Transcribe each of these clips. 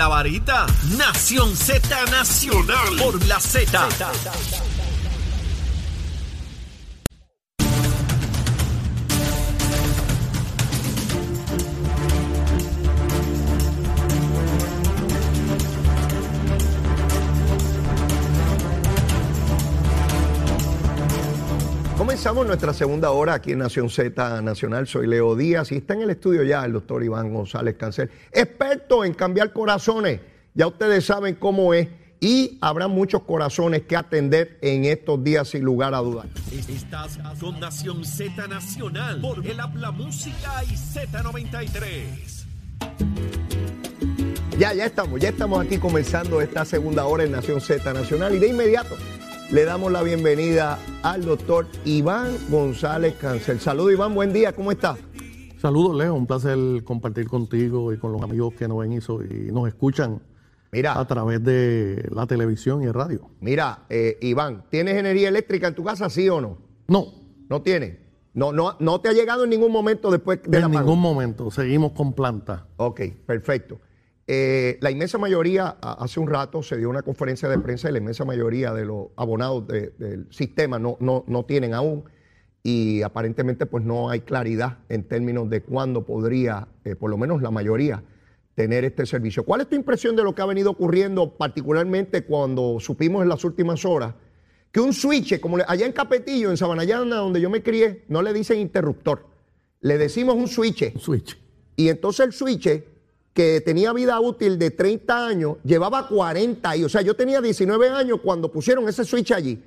la varita. Nación Z Nacional por la Z. Comenzamos nuestra segunda hora aquí en Nación Z Nacional. Soy Leo Díaz y está en el estudio ya el doctor Iván González Cancel, experto en cambiar corazones. Ya ustedes saben cómo es y habrá muchos corazones que atender en estos días sin lugar a dudas. Estás con Nación Z Nacional por el Habla Música y Z93. Ya, ya estamos, ya estamos aquí comenzando esta segunda hora en Nación Z Nacional y de inmediato le damos la bienvenida al doctor Iván González Cancel. Saludos Iván, buen día, ¿cómo estás? Saludos Leo, un placer compartir contigo y con los amigos que nos ven y nos escuchan Mira, a través de la televisión y el radio. mira, eh, Iván, ¿tienes energía eléctrica en tu casa, sí o no? No, ¿No tienes? No, no, no te ha llegado en ningún momento después de en la ningún momento, seguimos con planta. Ok, perfecto. Eh, la inmensa mayoría, hace un rato se dio una conferencia de prensa y la inmensa mayoría de los abonados de- del sistema no, no, no tienen aún y aparentemente pues no hay claridad en términos de cuándo podría, eh, por lo menos la mayoría, tener este servicio. ¿Cuál es tu impresión de lo que ha venido ocurriendo, particularmente cuando supimos en las últimas horas que un switch, como le- allá en Capetillo, en Sabanayana, donde yo me crié, no le dicen interruptor, le decimos un switch. Un switch. Y entonces el switch, que tenía vida útil de 30 años, llevaba 40 y, o sea, yo tenía 19 años cuando pusieron ese switch allí.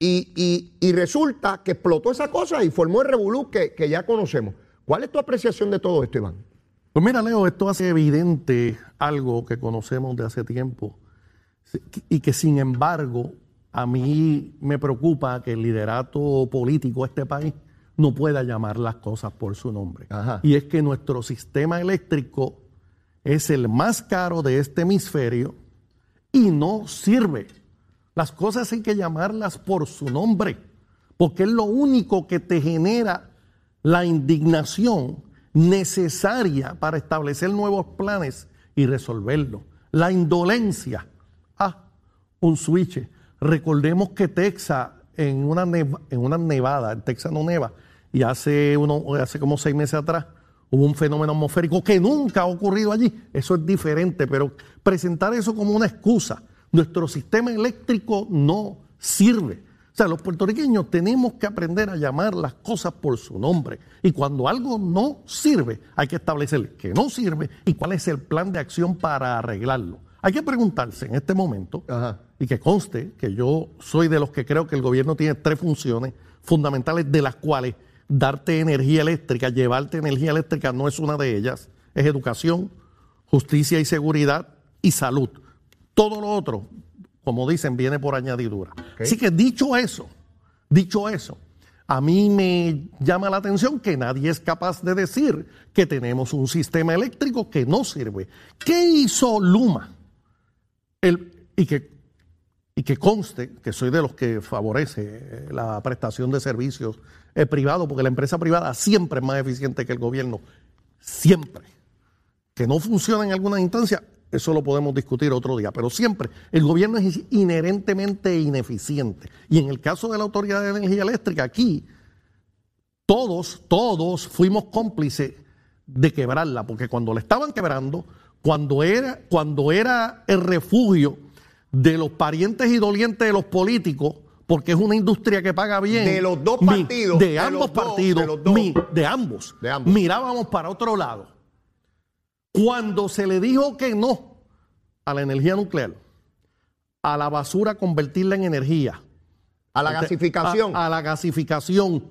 Y, y- y resulta que explotó esa cosa y formó el revolú que, que ya conocemos. ¿Cuál es tu apreciación de todo esto, Iván? Pues mira Leo, esto hace evidente algo que conocemos de hace tiempo y que sin embargo a mí me preocupa que el liderato político de este país no pueda llamar las cosas por su nombre. Ajá. Y es que nuestro sistema eléctrico es el más caro de este hemisferio y no sirve. Las cosas hay que llamarlas por su nombre, porque es lo único que te genera la indignación necesaria para establecer nuevos planes y resolverlo. La indolencia. Ah, un switch. Recordemos que Texas, en una, en una nevada, en Texas no neva, y hace, uno, hace como seis meses atrás hubo un fenómeno atmosférico que nunca ha ocurrido allí. Eso es diferente, pero presentar eso como una excusa. Nuestro sistema eléctrico no sirve. O sea, los puertorriqueños tenemos que aprender a llamar las cosas por su nombre. Y cuando algo no sirve, hay que establecer que no sirve y cuál es el plan de acción para arreglarlo. Hay que preguntarse en este momento, Ajá. y que conste que yo soy de los que creo que el gobierno tiene tres funciones fundamentales de las cuales darte energía eléctrica, llevarte energía eléctrica no es una de ellas, es educación, justicia y seguridad y salud. Todo lo otro, como dicen, viene por añadidura. Así que dicho eso, dicho eso, a mí me llama la atención que nadie es capaz de decir que tenemos un sistema eléctrico que no sirve. ¿Qué hizo Luma? El- y, que, y que conste que soy de los que favorece eh, la prestación de servicios eh, privados, porque la empresa privada siempre es más eficiente que el gobierno. Siempre. Que no funciona en algunas instancias, eso lo podemos discutir otro día, pero siempre el gobierno es inherentemente ineficiente. Y en el caso de la Autoridad de Energía Eléctrica, aquí todos, todos fuimos cómplices de quebrarla, porque cuando la estaban quebrando, cuando era, cuando era el refugio de los parientes y dolientes de los políticos, porque es una industria que paga bien. De los dos mi- partidos, de de ambos dos, partidos, de los dos. mi- de ambos, De ambos. mirábamos para otro lado. Cuando se le dijo que no a la energía nuclear, a la basura convertirla en energía, A la Este, gasificación. A, a la gasificación.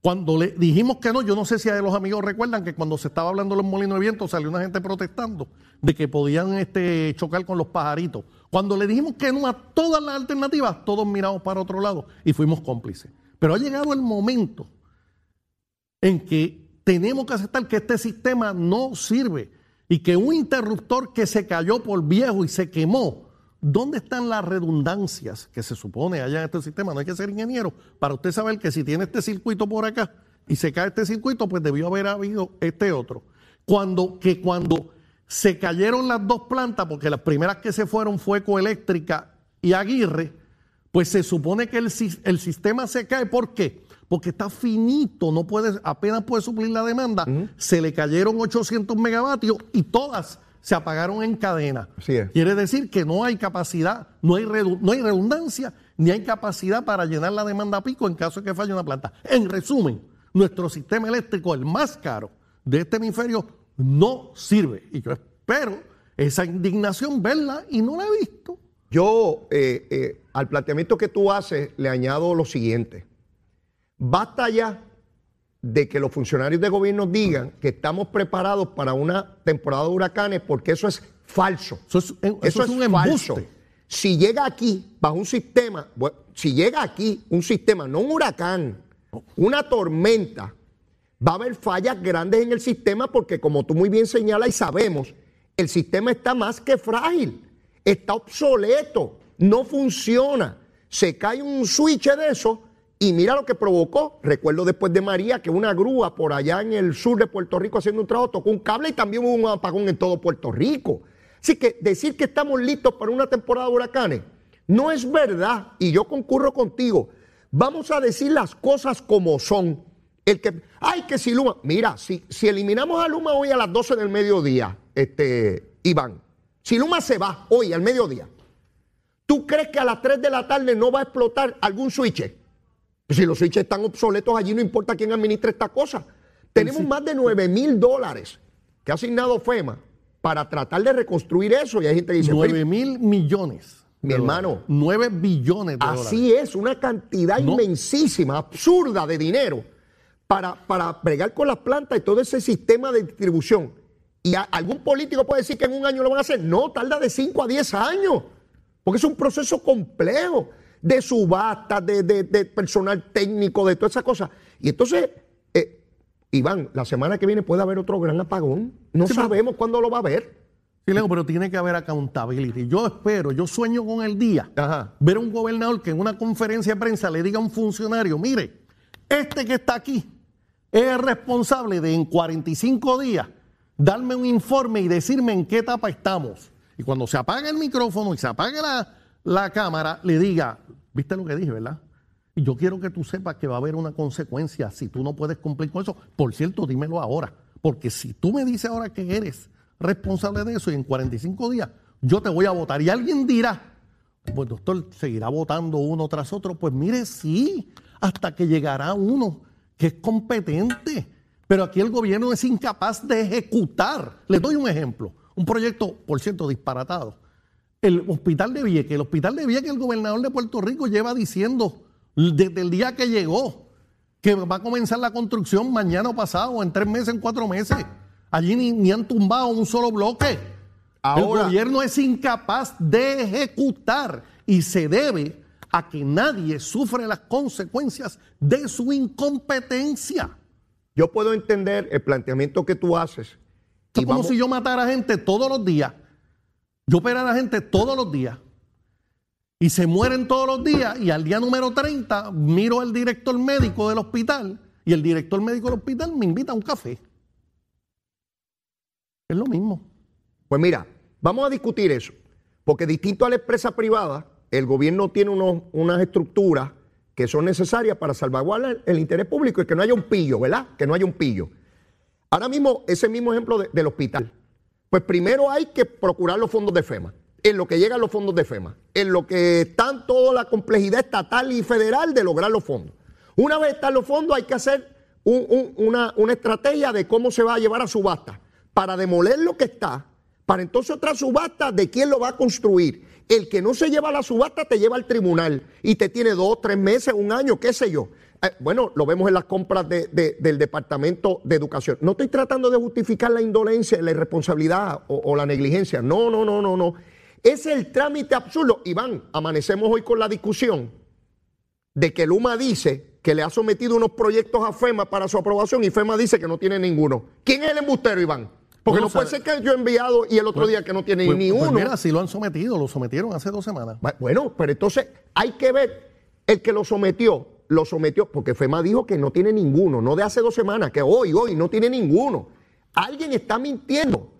Cuando le dijimos que no, yo no sé si a los amigos recuerdan que cuando se estaba hablando de los molinos de viento salió una gente protestando de que podían este, chocar con los pajaritos. Cuando le dijimos que no a todas las alternativas, todos miramos para otro lado y fuimos cómplices. Pero ha llegado el momento en que tenemos que aceptar que este sistema no sirve y que un interruptor que se cayó por viejo y se quemó, ¿dónde están las redundancias que se supone haya en este sistema? No hay que ser ingeniero para usted saber que si tiene este circuito por acá y se cae este circuito, pues debió haber habido este otro. Cuando, que cuando Se cayeron las dos plantas porque las primeras que se fueron fue Ecoeléctrica y Aguirre. Pues se supone que el, el sistema se cae. ¿Por qué? Porque está finito, no puede, apenas puede suplir la demanda. Se le cayeron 800 megavatios y todas se apagaron en cadena. Quiere decir que no hay capacidad, no hay, no hay redundancia, ni hay capacidad para llenar la demanda pico en caso de que falle una planta. En resumen, nuestro sistema eléctrico, el más caro de este hemisferio, no sirve. Y yo espero esa indignación verla y no la he visto. Yo eh, eh, al planteamiento que tú haces le añado lo siguiente. Basta ya de que los funcionarios de gobierno digan que estamos preparados para una temporada de huracanes, porque eso es falso. Eso es, un falso. Si llega aquí, bajo un sistema, si llega aquí un sistema, no un huracán, una tormenta, va a haber fallas grandes en el sistema porque como tú muy bien señalas y sabemos, el sistema está más que frágil, está obsoleto, no funciona. Se cae un switch de eso y mira lo que provocó. Recuerdo después de María que una grúa por allá en el sur de Puerto Rico haciendo un trabajo tocó un cable y también hubo un apagón en todo Puerto Rico. Así que decir que estamos listos para una temporada de huracanes no es verdad y yo concurro contigo. Vamos a decir las cosas como son. El que, ay, que si Luma, mira, si, si eliminamos a Luma hoy a las 12 del mediodía, este, Iván, si Luma se va hoy al mediodía, ¿tú crees que a las 3 de la tarde no va a explotar algún switch? Si los switches están obsoletos allí, no importa quién administre esta cosa. Tenemos más de 9 mil dólares que ha asignado FEMA para tratar de reconstruir eso. Y hay gente que dice: 9 mil millones. Mi hermano. 9 billones de así es, una cantidad inmensísima, absurda de dinero para, para bregar con las plantas y todo ese sistema de distribución. Y algún político puede decir que en un año lo van a hacer. No, tarda de 5 a 10 años. Porque es un proceso complejo de subasta, de, de, personal técnico, de todas esas cosas. Y entonces, eh, Iván, la semana que viene puede haber otro gran apagón. No sabemos cuándo lo va a haber. Sí, pero tiene que haber accountability. Yo espero, yo sueño con el día, ver a un gobernador que en una conferencia de prensa le diga a un funcionario, mire, este que está aquí es responsable de en 45 días darme un informe y decirme en qué etapa estamos. Y cuando se apague el micrófono y se apague la, la cámara, le diga, ¿Viste lo que dije, verdad? Y yo quiero que tú sepas que va a haber una consecuencia si tú no puedes cumplir con eso. Por cierto, dímelo ahora. Porque si tú me dices ahora que eres responsable de eso y en 45 días yo te voy a votar y alguien dirá, pues doctor, seguirá votando uno tras otro. Pues mire, sí, hasta que llegará uno que es competente. Pero aquí el gobierno es incapaz de ejecutar. Les doy un ejemplo. Un proyecto, por cierto, disparatado el hospital de Vieques. El hospital de Vieques, el gobernador de Puerto Rico lleva diciendo desde el día que llegó que va a comenzar la construcción mañana o pasado, en tres meses, en cuatro meses. Allí ni, han tumbado un solo bloque. el gobierno es incapaz de ejecutar y se debe a que nadie sufre las consecuencias de su incompetencia. Yo puedo entender el planteamiento que tú haces. Es como si yo matara gente todos los días yo opero a la gente todos los días y se mueren todos los días y al día número 30 miro al director médico del hospital y el director médico del hospital me invita a un café. Es lo mismo. Pues mira, vamos a discutir eso, porque distinto a la empresa privada, el gobierno tiene unas estructuras que son necesarias para salvaguardar el interés público y que no haya un pillo, ¿verdad? Que no haya un pillo. Ahora mismo, ese mismo ejemplo del hospital. Pues primero hay que procurar los fondos de FEMA, en lo que llegan los fondos de FEMA, en lo que está toda la complejidad estatal y federal de lograr los fondos. Una vez están los fondos hay que hacer una, una estrategia de cómo se va a llevar a subasta para demoler lo que está, para entonces otra subasta de quién lo va a construir. El que no se lleva la subasta te lleva al tribunal y te tiene dos, tres meses, un año, qué sé yo. Eh, bueno, lo vemos en las compras del Departamento de Educación. No estoy tratando de justificar la indolencia, la irresponsabilidad o, la negligencia. No, no, no, no, no. Es el trámite absurdo. Iván, amanecemos hoy con la discusión de que Luma dice que le ha sometido unos proyectos a FEMA para su aprobación y FEMA dice que no tiene ninguno. ¿Quién es el embustero, Iván? Porque no puede ser que yo he enviado y el otro pues, día que no tiene pues, ni pues uno. mira, si lo han sometido, lo sometieron hace dos semanas. Bueno, pero entonces hay que ver el que lo sometió lo sometió, porque FEMA dijo que no tiene ninguno, no de hace dos semanas, que hoy, hoy no tiene ninguno. Alguien está mintiendo.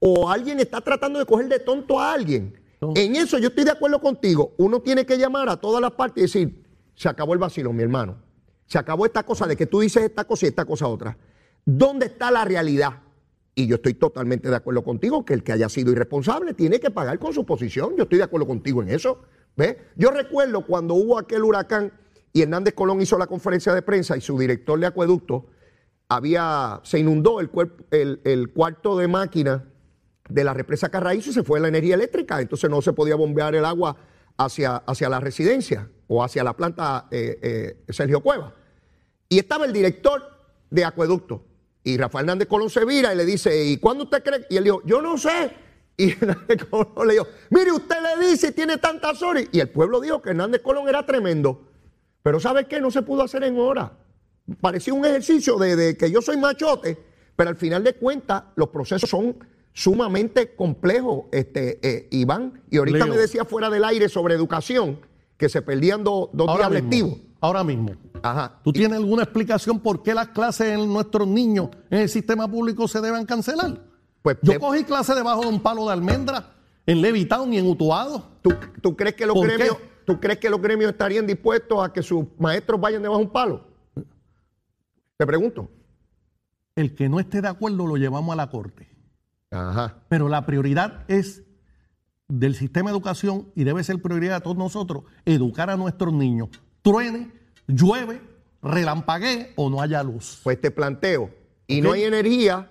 o alguien está tratando de coger de tonto a alguien. No. En eso yo estoy de acuerdo contigo. Uno tiene que llamar a todas las partes y decir, se acabó el vacilo, mi hermano. Se acabó esta cosa de que tú dices esta cosa y esta cosa otra. ¿Dónde está la realidad? Y yo estoy totalmente de acuerdo contigo que el que haya sido irresponsable tiene que pagar con su posición. Yo estoy de acuerdo contigo en eso. ¿Ves? Yo recuerdo cuando hubo aquel huracán y Hernández Colón hizo la conferencia de prensa y su director de acueducto había, se inundó el, cuarto de máquina de la represa Carraízo y se fue la energía eléctrica. Entonces no se podía bombear el agua hacia, hacia la residencia o hacia la planta eh, eh, Sergio Cueva. Y estaba el director de acueducto. Y Rafael Hernández Colón se vira y le dice, ¿y cuándo usted cree? Y él dijo, yo no sé. Y Hernández Colón le dijo, mire, usted le dice y tiene tantas horas. Y el pueblo dijo que Hernández Colón era tremendo. Pero ¿sabe qué? No se pudo hacer en hora. Parecía un ejercicio de, de que yo soy machote, pero al final de cuentas los procesos son sumamente complejos, este, eh, Iván. Y ahorita Leo. me decía fuera del aire sobre educación que se perdían do- dos Ahora días mismo, lectivos. ahora mismo. Ajá. ¿Tú tienes alguna explicación por qué las clases de nuestros niños en el sistema público se deben cancelar? Pues Yo cogí clase debajo de un palo de almendra en Levitown y en Utuado. ¿Tú, tú crees que los ¿Por gremios, qué? ¿Tú crees que los gremios estarían dispuestos a que sus maestros vayan debajo de un palo? Te pregunto. El que no esté de acuerdo lo llevamos a la corte. Ajá. Pero la prioridad es del sistema de educación y debe ser prioridad de todos nosotros educar a nuestros niños. Truene, llueve, relampaguee o no haya luz. Pues te planteo. Y no hay energía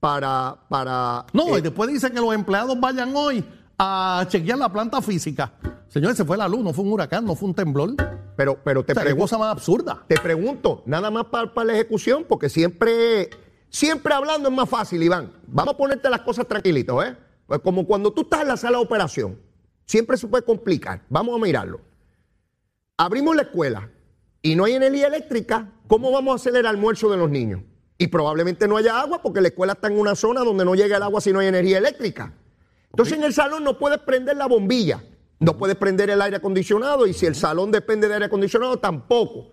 para. para No, eh, y después dice que los empleados vayan hoy a chequear la planta física. Señores, se fue la luz, no fue un huracán, no fue un temblor. pero, pero te O sea, pregunto. cosa más absurda. Te pregunto, nada más para, para la ejecución, porque siempre, siempre hablando es más fácil, Iván. Vamos a ponerte las cosas tranquilitos, ¿eh? Pues como cuando tú estás en la sala de operación, siempre se puede complicar. Vamos a mirarlo. Abrimos la escuela y no hay energía eléctrica, ¿cómo vamos a hacer el almuerzo de los niños? Y probablemente no haya agua porque la escuela está en una zona donde no llega el agua si no hay energía eléctrica. Entonces en el salón no puedes prender la bombilla, no puedes prender el aire acondicionado y si el salón depende de aire acondicionado tampoco.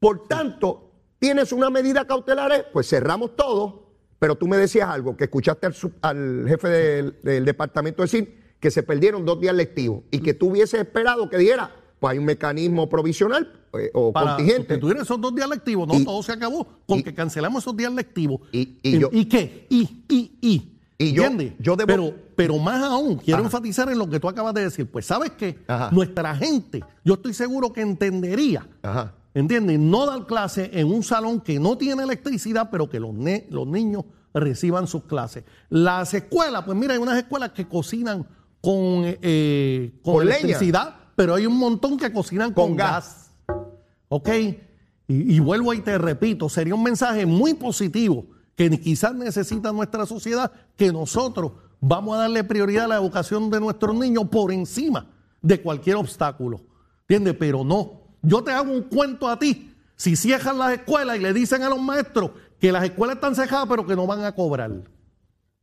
Por tanto, tienes una medida cautelar, eh, pues cerramos todo, pero tú me decías algo, que escuchaste al, jefe del, del departamento decir que se perdieron dos días lectivos y que tú hubieses esperado que diera, pues hay un mecanismo provisional eh, o Para contingente. sustituir esos dos días lectivos, no, Y- todo se acabó con y- que cancelamos esos días lectivos. Y- y yo- qué? ¿Y, y, y? Y yo- yo debo- pero, pero más aún, quiero Ajá. enfatizar en lo que tú acabas de decir. Pues, ¿sabes qué? Ajá. Nuestra gente, yo estoy seguro que entendería, Ajá. ¿entiendes? No dar clase en un salón que no tiene electricidad, pero que los, ne- los niños reciban sus clases. Las escuelas, pues mira, hay unas escuelas que cocinan con, eh, con, Con leña. electricidad, pero hay un montón que cocinan con, Con gas. gas. ¿Ok? Y, y vuelvo y te repito, sería un mensaje muy positivo que quizás necesita nuestra sociedad, que nosotros vamos a darle prioridad a la educación de nuestros niños por encima de cualquier obstáculo. ¿Entiendes? Pero no. Yo te hago un cuento a ti. Si cierran las escuelas y le dicen a los maestros que las escuelas están cejadas, pero que no van a cobrar.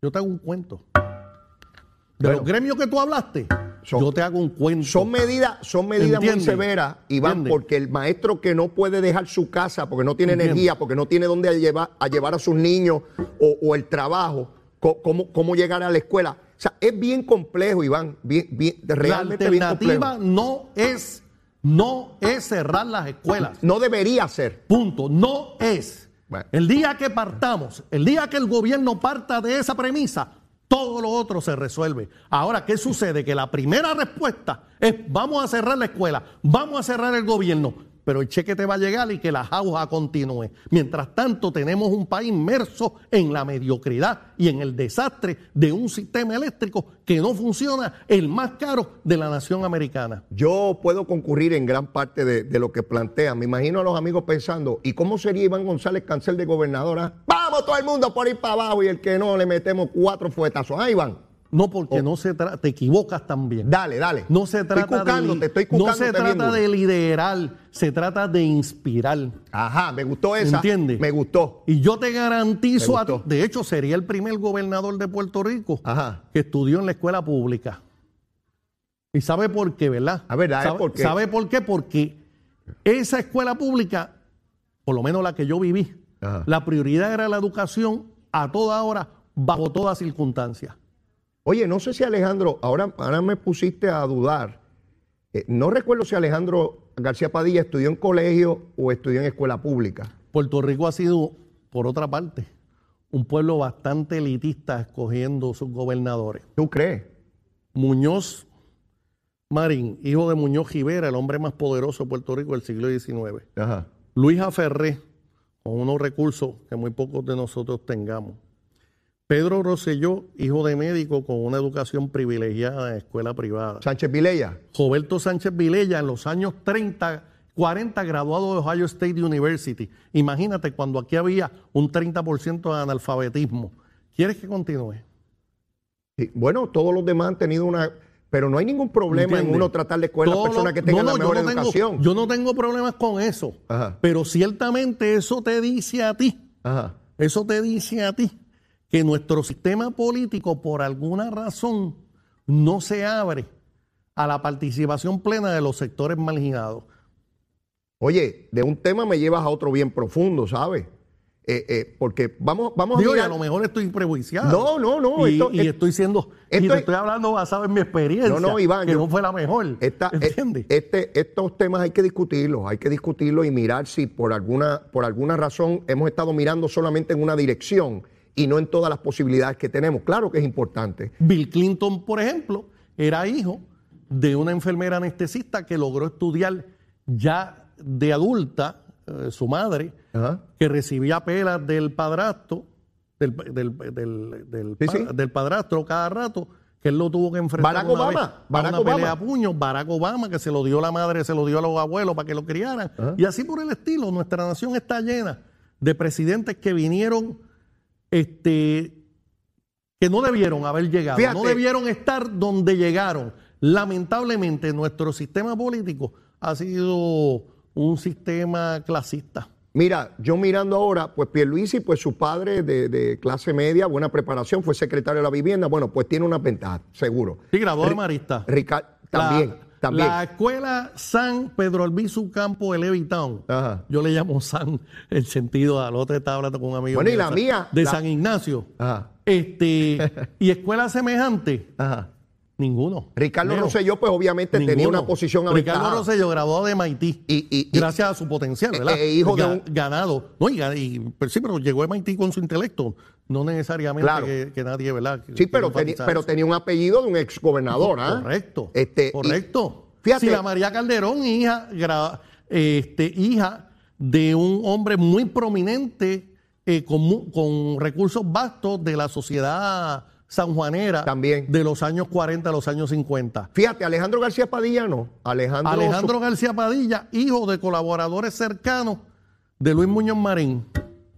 Yo te hago un cuento. De Bueno. los gremios que tú hablaste, Son- yo te hago un cuento. Son medidas, son medidas muy severas, Iván, Entiende. porque el maestro que no puede dejar su casa porque no tiene energía, porque no tiene dónde a llevar a, llevar a sus niños o, o el trabajo, cómo, cómo llegar a la escuela. O sea, es bien complejo, Iván, bien, bien, La realmente bien alternativa complejo. no es, no es cerrar las escuelas. No debería ser. Punto. No es. Bueno. El día que partamos, el día que el gobierno parta de esa premisa, todo lo otro se resuelve. Ahora, ¿qué sucede? Que la primera respuesta es vamos a cerrar la escuela, vamos a cerrar el gobierno, pero el cheque te va a llegar y que la jauja continúe. Mientras tanto, tenemos un país inmerso en la mediocridad y en el desastre de un sistema eléctrico que no funciona, el más caro de la nación americana. Yo puedo concurrir en gran parte de, lo que plantean. Me imagino a los amigos pensando, ¿y cómo sería Iván González cancel de gobernadora? Vamos todo el mundo por ir para abajo y el que no le metemos cuatro fuetazos. Ah, Iván, No porque no se trata, te equivocas también. dale, dale. No se Estoy trata de estoy no cucándote se bien trata de liderar, se trata de inspirar. Ajá, me gustó esa. ¿Entiendes? Me gustó. Y yo te garantizo, a de hecho, sería el primer gobernador de Puerto Rico Ajá. que estudió en la escuela pública. ¿Y sabe por qué, verdad? A ver, ¿sabe ¿Sabe por qué? ¿Sabe por qué? Porque esa escuela pública, por lo menos la que yo viví, Ajá. la prioridad era la educación a toda hora bajo toda circunstancia. Oye, no sé si Alejandro, ahora, ahora me pusiste a dudar. Eh, no recuerdo si Alejandro García Padilla estudió en colegio o estudió en escuela pública. Puerto Rico ha sido, por otra parte, un pueblo bastante elitista escogiendo sus gobernadores. ¿Tú crees? Muñoz Marín, hijo de Muñoz Rivera, el hombre más poderoso de Puerto Rico del siglo XIX. Ajá. Luis Aferré, con unos recursos que muy pocos de nosotros tengamos. Pedro Rosselló, hijo de médico con una educación privilegiada en escuela privada. Sánchez Vilella. Roberto Sánchez Vilella, en los años 30, 40, graduado de Ohio State University. Imagínate cuando aquí había un 30% de analfabetismo. ¿Quieres que continúe? Sí, Bueno, todos los demás han tenido una. Pero no hay ningún problema en uno tratar de las Todo personas que tengan no, la mejor yo no tengo- educación. yo no tengo problemas con eso. Ajá. Pero ciertamente eso te dice a ti, Ajá. eso te dice a ti que nuestro sistema político por alguna razón no se abre a la participación plena de los sectores marginados. Oye, de un tema me llevas a otro bien profundo, ¿sabes? Eh, eh, porque vamos, vamos Digo, a y a lo mejor estoy prejuiciado. No, no, no, Y, esto- y es- estoy siendo. y esto te es- estoy hablando basado en mi experiencia. No, no, Iván, Que yo- no fue la mejor. Esta- ¿Entiendes? eh, este, estos temas hay que discutirlos, hay que discutirlos y mirar si por alguna, por alguna razón hemos estado mirando solamente en una dirección y no en todas las posibilidades que tenemos. Claro que es importante. Bill Clinton, por ejemplo, era hijo de una enfermera anestesista que logró estudiar ya de adulta, eh, su madre, Ajá. que recibía pelas del padrastro, del, del, del, del Sí, pa- sí. del padrastro cada rato, que él lo tuvo que enfrentar Barack una Obama, vez Barack una Obama. pelea a puños, Barack Obama, que se lo dio la madre, se lo dio a los abuelos para que lo criaran. Ajá. Y así por el estilo, nuestra nación está llena de presidentes que vinieron este, que no debieron haber llegado, Fíjate. no debieron estar donde llegaron. Lamentablemente, nuestro sistema político ha sido un sistema clasista. Mira, yo mirando ahora, pues Pierluisi, pues su padre de, de clase media, buena preparación, fue secretario de la vivienda, bueno, pues tiene una ventaja, seguro. Sí, graduado de Marista. Ricardo, también, la, también. La escuela San Pedro Albizu Campo de Levitown. Ajá. Yo le llamo San el sentido al otro estaba hablando con un amigo Bueno, y la de San- mía, de la- San Ignacio. Ajá, Este, y escuela semejante, ajá. ninguno. Ricardo. Rosselló, pues obviamente tenía una posición Ricardo aventajada. Rosselló, graduado de MIT. Y- y- y- gracias a su potencial, ¿verdad? Eh, eh, hijo de Ga- un- Ganado. No, y, pero sí, pero llegó a MIT con su intelecto. No necesariamente Claro. que, que nadie, ¿verdad? Sí, pero, teni- pero tenía un apellido de un exgobernador, ¿ah? Correcto. Este, y- correcto. fíjate- Si la María Calderón, hija, gra- este, hija de un hombre muy prominente eh, con, con recursos vastos de la sociedad sanjuanera También. de los años 40 a los años 50. Fíjate, Alejandro García Padilla no. Alejandro, Alejandro García Padilla, hijo de colaboradores cercanos de Luis Muñoz Marín.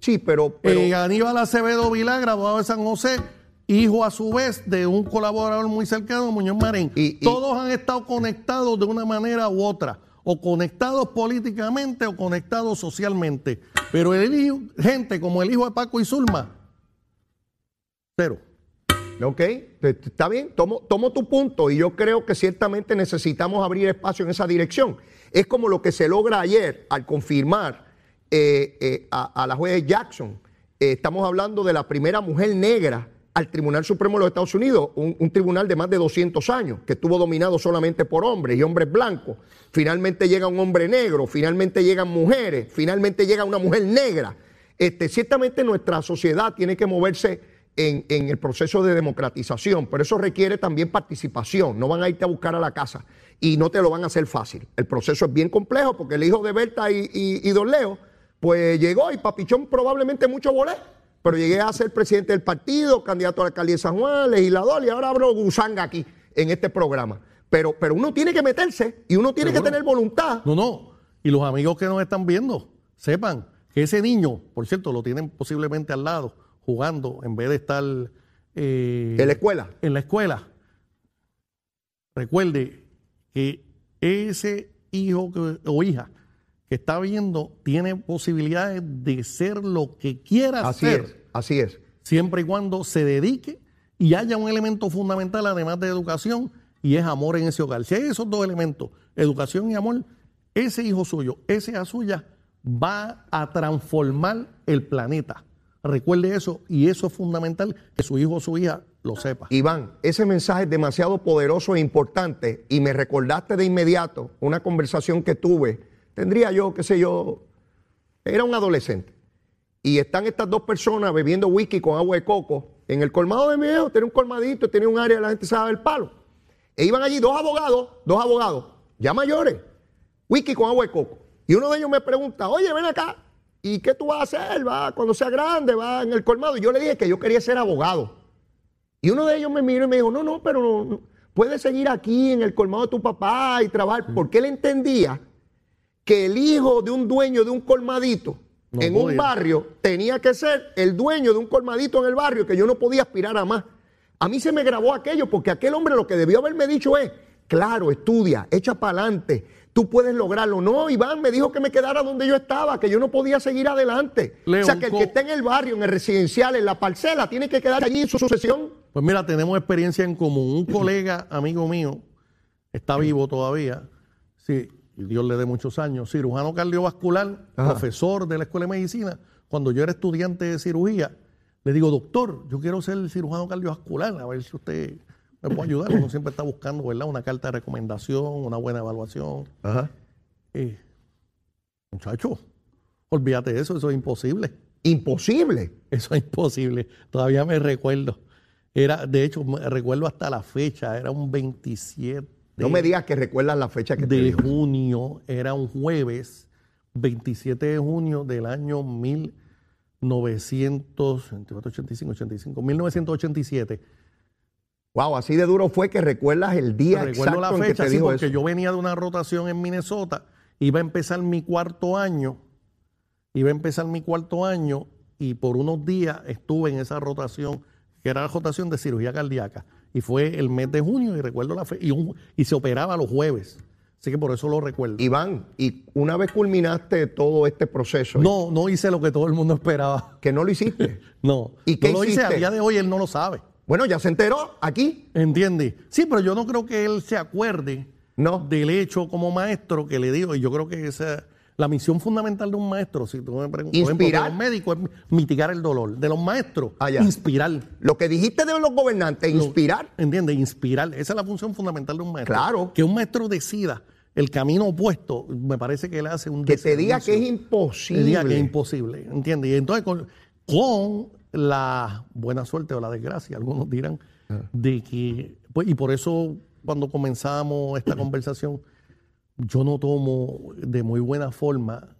Sí, pero, pero Eh, Aníbal Acevedo Vilá, graduado de San José, hijo a su vez de un colaborador muy cercano, Muñoz Marín. Y- y- Todos han estado conectados de una manera u otra, o conectados políticamente o conectados socialmente. Pero el hijo- gente como el hijo de Paco y Zulma, cero. Ok, está bien, tomo, tomo tu punto y yo creo que ciertamente necesitamos abrir espacio en esa dirección. Es como lo que se logra ayer al confirmar eh, eh, a, a la juez Jackson. Eh, estamos hablando de la primera mujer negra al Tribunal Supremo de los Estados Unidos, un, un tribunal de más de 200 años, que estuvo dominado solamente por hombres y hombres blancos. Finalmente llega un hombre negro, finalmente llegan mujeres, finalmente llega una mujer negra. Este, ciertamente nuestra sociedad tiene que moverse en, en el proceso de democratización, pero eso requiere también participación. No van a irte a buscar a la casa y no te lo van a hacer fácil. El proceso es bien complejo porque el hijo de Berta y, y, y Don Leo, pues llegó y Papichón probablemente mucho volé, pero llegué a ser presidente del partido, candidato a la alcaldía de San Juan, legislador y ahora abro gusanga aquí en este programa. Pero, pero uno tiene que meterse y uno tiene que tener voluntad. No, no. Y los amigos que nos están viendo, sepan que ese niño, por cierto, lo tienen posiblemente al lado, jugando, en vez de estar eh, En la escuela. en la escuela. Recuerde que ese hijo que- o hija que está viendo tiene posibilidades de ser lo que quiera Así ser, es, así es. siempre y cuando se dedique y haya un elemento fundamental además de educación y es amor en ese hogar. Si hay esos dos elementos, educación y amor, ese hijo suyo, esa hija suya va a transformar el planeta. recuerde eso y eso es fundamental que su hijo o su hija lo sepa. Iván, ese mensaje es demasiado poderoso e importante y me recordaste de inmediato una conversación que tuve. Tendría yo, qué sé yo, era un adolescente. Y están estas dos personas bebiendo whisky con agua de coco en el colmado de mi hijo. Tenía un colmadito, tenía un área, la gente sabe el palo. E iban allí dos abogados, dos abogados, ya mayores, whisky con agua de coco. Y uno de ellos me pregunta, oye, ven acá, ¿y qué tú vas a hacer? Va, cuando sea grande, va en el colmado. Y yo le dije que yo quería ser abogado. Y uno de ellos me miró y me dijo, no, no, pero no, puedes seguir aquí en el colmado de tu papá y trabajar. Porque él entendía que el hijo de un dueño de un colmadito en un barrio tenía que ser el dueño de un colmadito en el barrio que yo no podía aspirar a más. A mí se me grabó aquello porque aquel hombre lo que debió haberme dicho es, claro, estudia, echa para adelante, tú puedes lograrlo. No, Iván me dijo que me quedara donde yo estaba, que yo no podía seguir adelante. o sea, que el que está en el barrio, en el residencial, en la parcela, tiene que quedar allí en su sucesión. Pues mira, tenemos experiencia en común. Un colega, amigo mío, está vivo todavía, sí, Dios le dé muchos años, cirujano cardiovascular, profesor de la Escuela de Medicina. Cuando yo era estudiante de cirugía, le digo, doctor, yo quiero ser cirujano cardiovascular, a ver si usted me puede ayudar. Uno siempre está buscando, ¿verdad? Una carta de recomendación, una buena evaluación. Ajá. Y, muchacho, olvídate de eso, eso es imposible. ¿Imposible? Eso es imposible. Todavía me recuerdo. Era, de hecho, me recuerdo hasta la fecha, era un 27. No me digas que recuerdas la fecha que De junio, era un jueves, 27 de junio del año 1985, 85, 1987 Wow, así de duro fue que recuerdas el día Recuerdo la fecha, sí, porque yo venía de una rotación en Minnesota, iba a empezar mi cuarto año, iba a empezar mi cuarto año y por unos días estuve en esa rotación, que era la rotación de cirugía cardíaca, y fue el mes de junio y recuerdo la fecha, y, se operaba los jueves. Así que por eso lo recuerdo. Iván, y una vez culminaste todo este proceso. No, no hice lo que todo el mundo esperaba. ¿Que no lo hiciste? no. ¿Y qué no lo hice a día de hoy, él no lo sabe. Bueno, ya se enteró aquí. ¿Entiende? Sí, pero yo no creo que él se acuerde no. del hecho como maestro que le digo. Y yo creo que esa la misión fundamental de un maestro, si tú me preguntas, inspirar. de los médicos es mitigar el dolor. De los maestros, ah, inspirar. Lo que dijiste de los gobernantes, inspirar. ¿Entiendes? Inspirar. Esa es la función fundamental de un maestro. Claro. Que un maestro decida el camino opuesto, me parece que él hace un Que te diga que es imposible. Que diga que es imposible, ¿entiendes? Y entonces con, con la buena suerte o la desgracia, algunos dirán, ah. de que, pues, y por eso cuando comenzamos esta conversación, yo no tomo de muy buena forma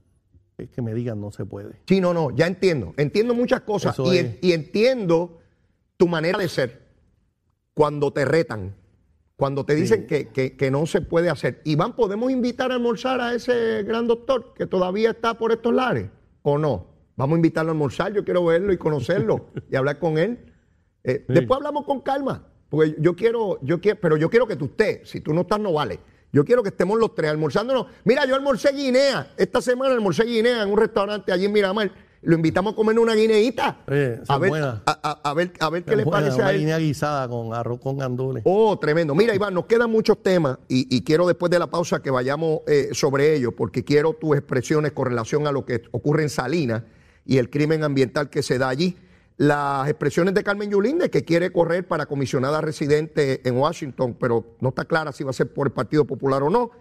que me digan no se puede. Sí, no, no, ya entiendo. Entiendo muchas cosas y, entiendo tu manera de ser cuando te retan, cuando te dicen que, que, no se puede hacer. Iván, ¿podemos invitar a almorzar a ese gran doctor que todavía está por estos lares o no? Vamos a invitarlo a almorzar, yo quiero verlo y conocerlo y hablar con él. Eh, después hablamos con calma, porque yo quiero, yo quiero, pero yo quiero que tú estés. Si tú no estás, no vale. Yo quiero que estemos los tres almorzándonos. Mira, yo almorcé guinea. Esta semana almorcé guinea en un restaurante allí en Miramar. Lo invitamos a comer una guineita. a, ver, a, ver, a, ver, qué le parece a él. guinea guisada con arroz con gandules. Oh, tremendo. Mira, Iván, nos quedan muchos temas y, quiero después de la pausa que vayamos eh, sobre ellos, porque quiero tus expresiones con relación a lo que ocurre en Salinas y el crimen ambiental que se da allí. Las expresiones de Carmen Yulinde, que quiere correr para comisionada residente en Washington, pero no está clara si va a ser por el Partido Popular o no.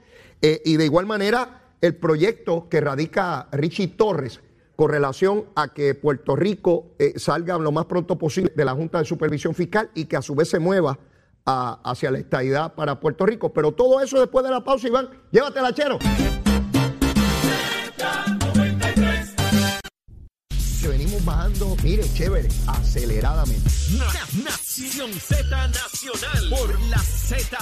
Eh, y de igual manera, el proyecto que radica Richie Torres con relación a que Puerto Rico eh, salga lo más pronto posible de la Junta de Supervisión Fiscal y que a su vez se mueva hacia la estadidad para Puerto Rico. Pero todo eso después de la pausa, Iván, llévatela, chero. Venimos bajando, mire, chévere, aceleradamente. Nación Z Nacional por la Z.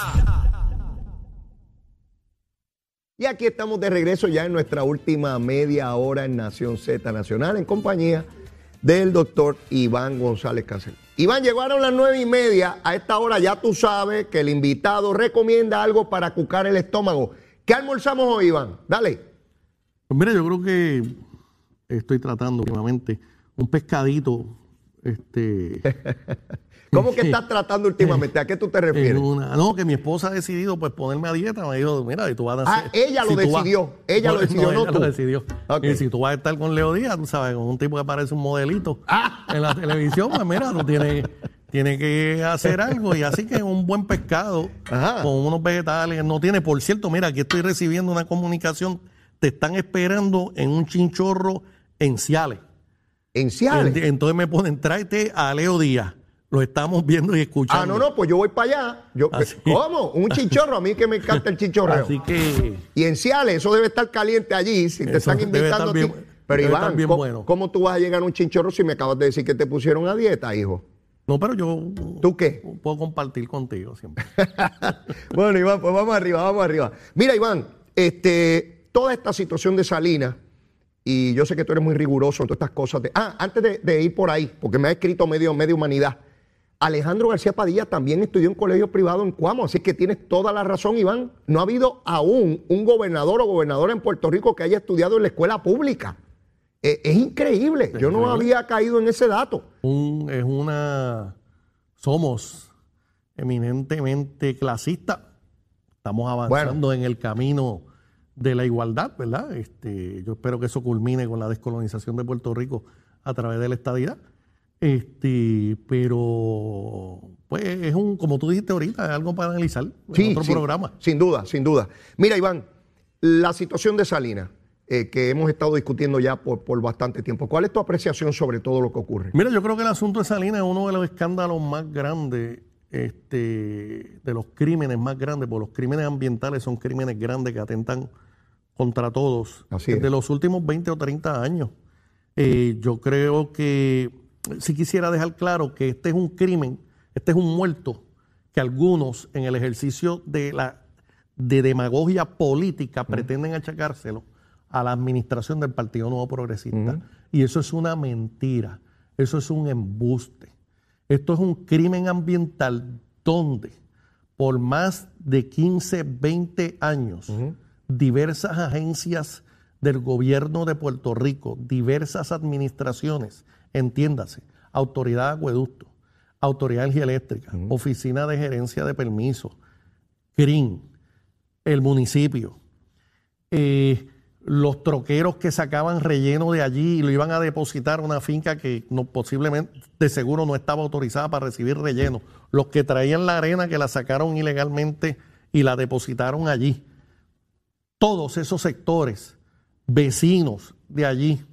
Y aquí estamos de regreso ya en nuestra última media hora en Nación Z Nacional en compañía del doctor Iván González Cancel. Iván, llegaron las nueve y media. A esta hora ya tú sabes que el invitado recomienda algo para cucar el estómago. ¿Qué almorzamos hoy, Iván? Dale. Pues mira, yo creo que estoy tratando últimamente un pescadito. Este, ¿Cómo que estás tratando últimamente? ¿A qué tú te refieres? una- no, que mi esposa ha decidido pues ponerme a dieta. Me dijo, mira, y tú vas a Ah, hacer- ella lo tú vas- decidió. Ella lo decidió, no ella tú. lo decidió. Ok. Y si tú vas a estar con Leo Díaz, tú sabes, con un tipo que parece un modelito Ah. en la televisión, pues mira, tú tienes, tienes que hacer algo. Y así que un buen pescado Ajá. con unos vegetales no tiene. Por cierto, mira, aquí estoy recibiendo una comunicación. Te están esperando en un chinchorro en Ciales. En Ciales. Ent- Entonces me ponen, tráete a Leo Díaz. Lo estamos viendo y escuchando. Ah, no, no, pues yo voy para allá. Yo, Así. ¿Cómo? Un chinchorro. A mí que me encanta el chinchorreo. Así que Y en Ciales, eso debe estar caliente allí. Si te están invitando estar a ti. bien- Pero Iván, ¿cómo, bueno. cómo tú vas a llegar a un chinchorro si me acabas de decir que te pusieron a dieta, hijo? No, pero yo ¿Tú qué? puedo compartir contigo siempre. bueno, Iván, pues vamos arriba, vamos arriba. Mira, Iván, este, toda esta situación de Salinas, y yo sé que tú eres muy riguroso en todas estas cosas. de- ah, antes de, de ir por ahí, porque me ha escrito medio, medio humanidad. Alejandro García Padilla también estudió en colegio privado en Cuamo, así que tienes toda la razón, Iván. No ha habido aún un gobernador o gobernadora en Puerto Rico que haya estudiado en la escuela pública. Eh, es increíble. Yo no había caído en ese dato. Un- es una. Somos eminentemente clasistas. Estamos avanzando en el camino de la igualdad, ¿verdad? Este, yo espero que eso culmine con la descolonización de Puerto Rico a través de la estadidad. Este, pero, pues es un, como tú dijiste ahorita, es algo para analizar en otro sí, programa. Sin duda, sin duda. Mira, Iván, la situación de Salinas, eh, que hemos estado discutiendo ya por, por bastante tiempo. ¿Cuál es tu apreciación sobre todo lo que ocurre? Mira, yo creo que el asunto de Salinas es uno de los escándalos más grandes, este, de los crímenes más grandes, porque los crímenes ambientales son crímenes grandes que atentan contra todos Así de los últimos 20 o 30 años. Eh, yo creo que si quisiera dejar claro que este es un crimen, este es un muerto que algunos en el ejercicio de la de demagogia política pretenden achacárselo a la administración del Partido Nuevo Progresista. Y eso es una mentira, eso es un embuste. Esto es un crimen ambiental donde por más de 15, 20 años, diversas agencias del gobierno de Puerto Rico, diversas administraciones, entiéndase, Autoridad de Acueducto, Autoridad de Energía Eléctrica, Oficina de Gerencia de Permisos, CRIN, el municipio, eh, los troqueros que sacaban relleno de allí y lo iban a depositar a una finca que no, posiblemente, de seguro no estaba autorizada para recibir relleno, los que traían la arena que la sacaron ilegalmente y la depositaron allí. Todos esos sectores, vecinos de allí,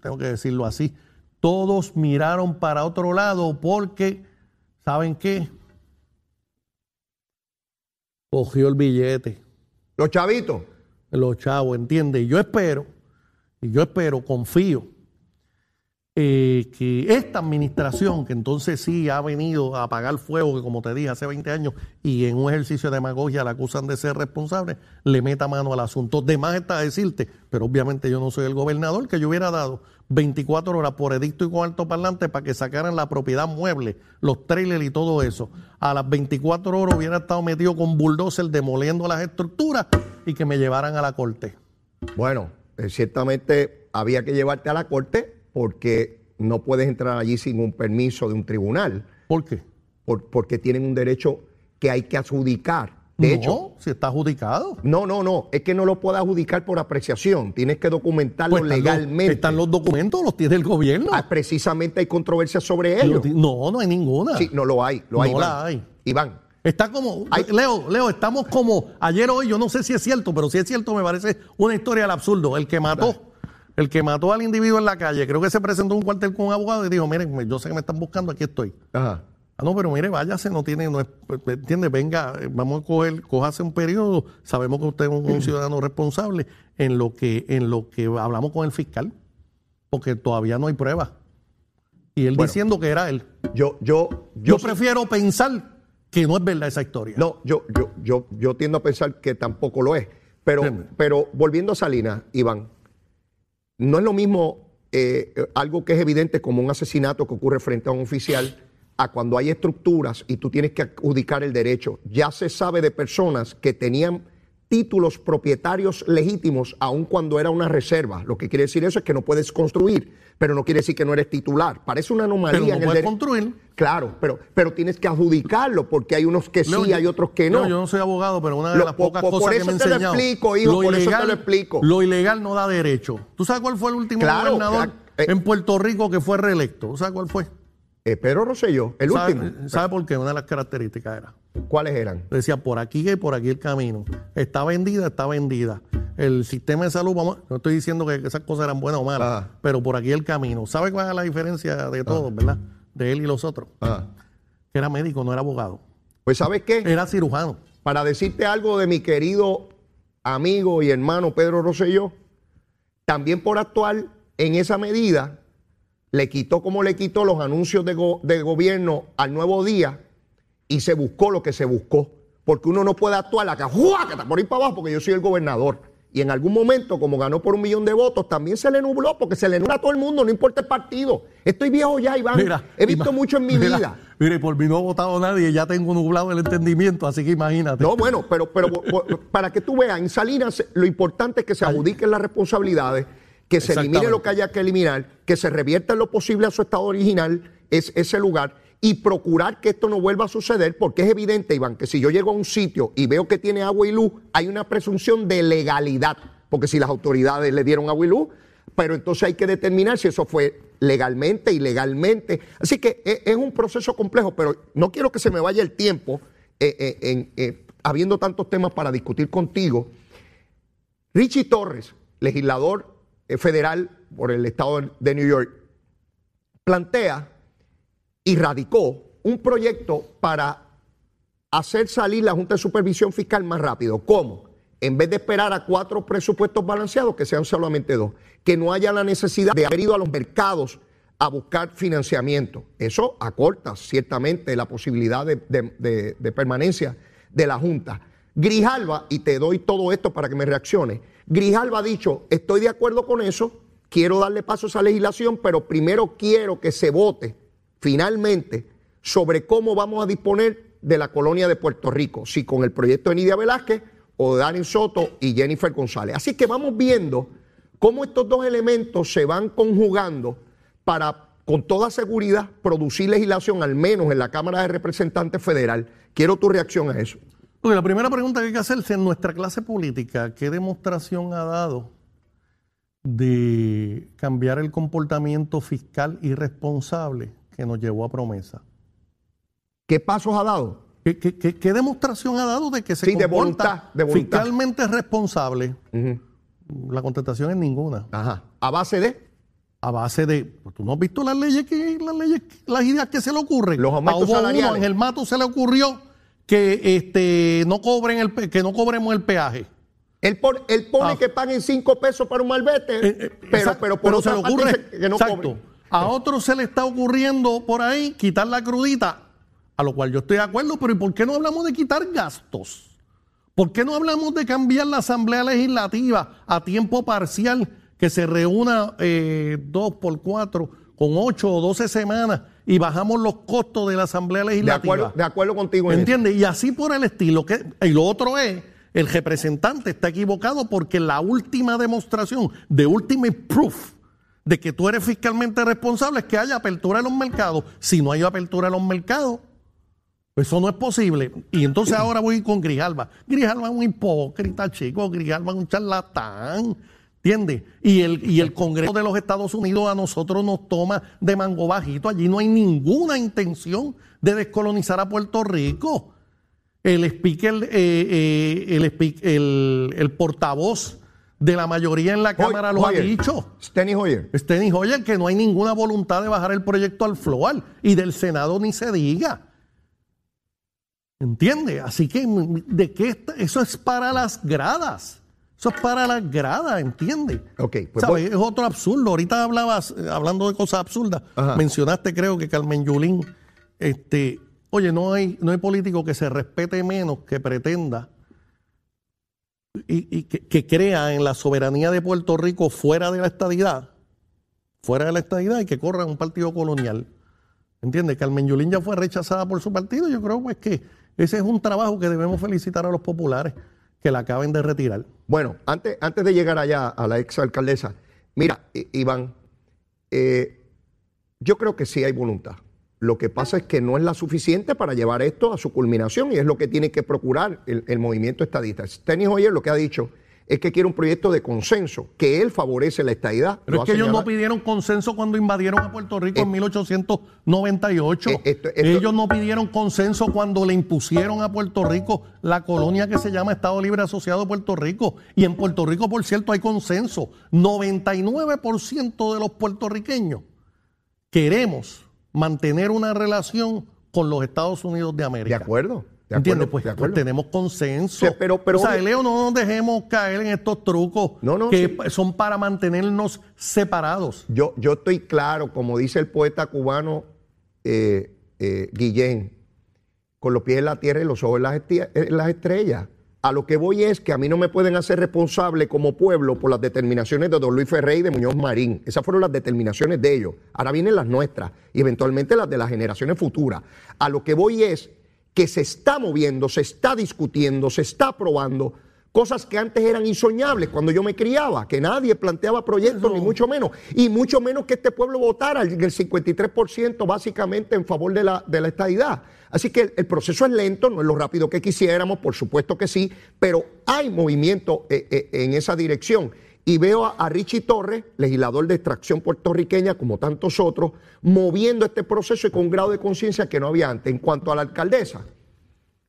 tengo que decirlo así, todos miraron para otro lado porque, ¿saben qué? Cogió el billete Los chavitos. los chavos, ¿entiendes? Y yo espero, y yo espero, confío, eh, que esta administración, que entonces sí ha venido a apagar fuego, que como te dije hace 20 años, y en un ejercicio de demagogia la acusan de ser responsable, le meta mano al asunto. De más está decirte, pero obviamente yo no soy el gobernador, que yo hubiera dado 24 horas por edicto y con alto parlante para que sacaran la propiedad mueble, los trailers y todo eso. A las 24 horas hubiera estado metido con bulldozer demoliendo las estructuras y que me llevaran a la corte. Bueno, eh, ciertamente había que llevarte a la corte porque no puedes entrar allí sin un permiso de un tribunal, ¿Por qué? por- porque tienen un derecho que hay que adjudicar. De no, hecho, si está adjudicado. no, no, no, es que no lo puedes adjudicar por apreciación, tienes que documentarlo Pues están los- legalmente. están los documentos, los tiene el gobierno. Ah, precisamente hay controversia sobre ello. No, no hay ninguna. Sí, no lo hay, lo hay. No Iván. la hay. Iván, Está como, Hay- Leo, Leo, estamos como ayer o hoy, yo no sé si es cierto, pero si es cierto me parece una historia del absurdo. El que mató, el que mató al individuo en la calle, creo que se presentó a un cuartel con un abogado y dijo, miren, yo sé que me están buscando, aquí estoy. ajá. Ah, no, pero mire, váyase, no tiene, no es, entiende, venga, eh, vamos a coger, cójase un periodo, sabemos que usted es un, un ciudadano responsable en lo que, en lo que hablamos con el fiscal, porque todavía no hay pruebas. Y él Bueno. diciendo que era él. Yo, yo, Yo, yo, prefiero pensar que no es verdad esa historia. no, yo, yo, yo, yo tiendo a pensar que tampoco lo es. Pero, Entiendo. pero volviendo a Salinas, Iván, no es lo mismo eh, algo que es evidente como un asesinato que ocurre frente a un oficial a cuando hay estructuras y tú tienes que adjudicar el derecho. Ya se sabe de personas que tenían títulos propietarios legítimos aun cuando era una reserva. Lo que quiere decir eso es que no puedes construir. Pero no quiere decir que no eres titular. Parece una anomalía Pero no en puedes construir. Claro, pero, pero tienes que adjudicarlo porque hay unos que sí, hay otros que no. Leo, yo no soy abogado, pero una de Lo- las po- pocas po- cosas por que eso me he te lo explico, hijo, por eso te lo explico. Lo ilegal no da derecho. ¿Tú sabes cuál fue el último Claro, gobernador eh, en Puerto Rico que fue reelecto? ¿Tú sabes cuál fue? Eh, Pedro Rosselló, el ¿Sabe, último. ¿Sabe por qué? Una de las características era. ¿Cuáles eran? Decía, por aquí y por aquí el camino. Está vendida, está vendida. El sistema de salud, vamos, no estoy diciendo que esas cosas eran buenas o malas, Ajá. pero por aquí el camino. ¿Sabe cuál es la diferencia de todos, verdad? De él y los otros. Que era médico, no era abogado. Pues ¿sabes qué? Era cirujano. Para decirte algo de mi querido amigo y hermano Pedro Rosselló, también por actuar en esa medida, le quitó como le quitó los anuncios de, go- de gobierno al nuevo día y se buscó lo que se buscó. Porque uno no puede actuar acá, ¡juácata! por ir para abajo, porque yo soy el gobernador. Y en algún momento, como ganó por un millón de votos, también se le nubló, porque se le nubla a todo el mundo, no importa el partido. Estoy viejo ya, Iván. He visto mucho en mi mira, vida. Mire, por mí no ha votado nadie, ya tengo nublado el entendimiento, así que imagínate. No, bueno, pero, pero para que tú veas, en Salinas lo importante es que se adjudiquen las responsabilidades, que se elimine lo que haya que eliminar, que se revierta en lo posible a su estado original es, ese lugar y procurar que esto no vuelva a suceder, porque es evidente, Iván, que si yo llego a un sitio y veo que tiene agua y luz, hay una presunción de legalidad, porque si las autoridades le dieron agua y luz, pero entonces hay que determinar si eso fue legalmente, ilegalmente. Así que es, es un proceso complejo, pero no quiero que se me vaya el tiempo eh, eh, eh, habiendo tantos temas para discutir contigo. Richie Torres, legislador federal por el estado de New York, plantea y radicó un proyecto para hacer salir la Junta de Supervisión Fiscal más rápido. ¿Cómo? En vez de esperar a cuatro presupuestos balanceados, que sean solamente dos. Que no haya la necesidad de haber ido a los mercados a buscar financiamiento. Eso acorta ciertamente la posibilidad de, permanencia de la Junta. Grijalva, y te doy todo esto para que me reaccione, Grijalva ha dicho, estoy de acuerdo con eso, quiero darle paso a esa legislación, pero primero quiero que se vote finalmente sobre cómo vamos a disponer de la colonia de Puerto Rico, si con el proyecto de Nidia Velázquez o de Soto y Jennifer González. Así que vamos viendo cómo estos dos elementos se van conjugando para, con toda seguridad, producir legislación, al menos en la Cámara de Representantes Federal. Quiero tu reacción a eso. Porque la primera pregunta que hay que hacerse en nuestra clase política, ¿qué demostración ha dado de cambiar el comportamiento fiscal irresponsable que nos llevó a promesa? ¿Qué pasos ha dado? ¿Qué, qué- qué- qué demostración ha dado de que se Sí, de comporta voluntad, de voluntad. fiscalmente responsable? La contestación es ninguna. Ajá. ¿A base de? A base de, pues, tú no has visto las leyes que, las leyes, las ideas que se le ocurren. Los aumentos A salariales. uno, en el mato se le ocurrió que este no cobren el que no cobremos el peaje. Él pone, él pone Ah. que paguen cinco pesos para un malvete, Eh, eh, pero, exacto, pero por se otra le parte ocurre, dice que no exacto. cobren. A otros se le está ocurriendo por ahí quitar la crudita, a lo cual yo estoy de acuerdo, pero ¿y por qué no hablamos de quitar gastos? ¿Por qué no hablamos de cambiar la Asamblea Legislativa a tiempo parcial, que se reúna eh, dos por cuatro, con ocho o doce semanas y bajamos los costos de la Asamblea De Legislativa? acuerdo, de acuerdo contigo en eso. ¿Entiendes? Y así por el estilo. Que, y lo otro es, el representante está equivocado porque la última demostración, de ultimate proof, de que tú eres fiscalmente responsable es que haya apertura en los mercados. Si no hay apertura en los mercados, eso no es posible. Y entonces ahora voy con Grijalva. Grijalva es un hipócrita, chico. Grijalva es un charlatán. ¿Entiendes? Y el, y el Congreso de los Estados Unidos a nosotros nos toma de mango bajito. Allí no hay ninguna intención de descolonizar a Puerto Rico. El speaker, eh, eh, el, speak- el, el portavoz de la mayoría en la Cámara lo ha dicho. Steny Hoyer. Steny Hoyer, que no hay ninguna voluntad de bajar el proyecto al floor y del Senado ni se diga. ¿Entiende? Así que, ¿de qué está? Eso es para las gradas. Eso es para las gradas, ¿entiende? Ok, pues ¿Sabes? voy- Es otro absurdo. Ahorita hablabas, eh, hablando de cosas absurdas, Ajá. mencionaste, creo que Carmen Yulín, este, oye, no hay, no hay político que se respete menos que pretenda y, y que, que crea en la soberanía de Puerto Rico fuera de la estadidad, fuera de la estadidad y que corra un partido colonial. ¿Entiendes? Carmen Yulín ya fue rechazada por su partido. Yo creo pues que ese es un trabajo que debemos felicitar a los populares que la acaben de retirar. Bueno, antes, antes de llegar allá a la ex alcaldesa, mira, Iván, Eh, yo creo que sí hay voluntad. Lo que pasa es que no es la suficiente para llevar esto a su culminación y es lo que tiene que procurar el, el movimiento estadista. Tenis Hoyer lo que ha dicho es que quiere un proyecto de consenso, que él favorece la estadidad. Pero es que ellos no pidieron consenso cuando invadieron a Puerto Rico en 1898. eh, esto- esto- ellos no pidieron consenso cuando le impusieron a Puerto Rico la colonia que se llama Estado Libre Asociado de Puerto Rico. Y en Puerto Rico, por cierto, hay consenso. 99% de los puertorriqueños queremos mantener una relación con los Estados Unidos de De América. acuerdo. Acuerdo, Pues, pues tenemos consenso. Sí, pero- pero o sea, Leo, no nos dejemos caer en estos trucos No, no, que sí. son para mantenernos separados. Yo, yo estoy claro, como dice el poeta cubano eh, eh, Guillén, con los pies en la tierra y los ojos en las, en las estrellas. A lo que voy es que a mí no me pueden hacer responsable como pueblo por las determinaciones de don Luis Ferrey y de Muñoz Marín. Esas fueron las determinaciones de ellos. Ahora vienen las nuestras y eventualmente las de las generaciones futuras. A lo que voy es que se está moviendo, se está discutiendo, se está aprobando cosas que antes eran insoñables cuando yo me criaba, que nadie planteaba proyectos, ni mucho menos, y mucho menos que este pueblo votara el el 53% básicamente en favor de la, de la estadidad. Así que el, el proceso es lento, no es lo rápido que quisiéramos, por supuesto que sí, pero hay movimiento eh, eh, en esa dirección. Y veo a, Richie Torres, legislador de extracción puertorriqueña, como tantos otros, moviendo este proceso y con un grado de conciencia que no había antes. En cuanto a la alcaldesa,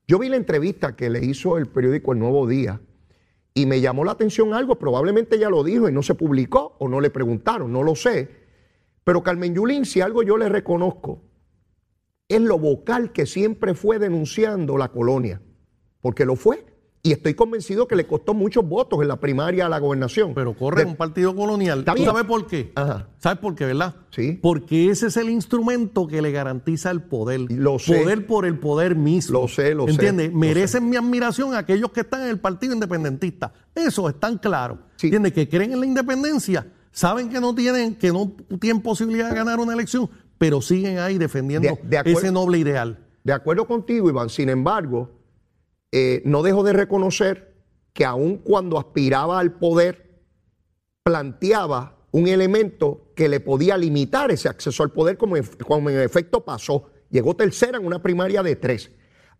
yo vi la entrevista que le hizo el periódico El Nuevo Día y me llamó la atención algo, probablemente ella lo dijo y no se publicó o no le preguntaron, no lo sé. Pero Carmen Yulín, si algo yo le reconozco, es lo vocal que siempre fue denunciando la colonia, porque lo fue. Y estoy convencido que le costó muchos votos en la primaria a la gobernación. Pero corre De- un partido colonial. ¿Tú sabes por qué? Ajá. ¿Sabes por qué, verdad? Sí. Porque ese es el instrumento que le garantiza el poder. Lo sé. Poder por el poder mismo. Lo sé, lo sé, ¿Entiendes? Merecen mi admiración aquellos que están en el partido independentista. Eso están claros. Sí. ¿Entiendes? Que creen en la independencia, saben que no tienen, que no tienen posibilidad de ganar una elección, pero siguen ahí defendiendo De- de acuerdo. ese noble ideal. De acuerdo contigo, Iván, sin embargo, eh, no dejo de reconocer que aun cuando aspiraba al poder, planteaba un elemento que le podía limitar ese acceso al poder, como, en- como en efecto pasó. Llegó tercera en una primaria de tres.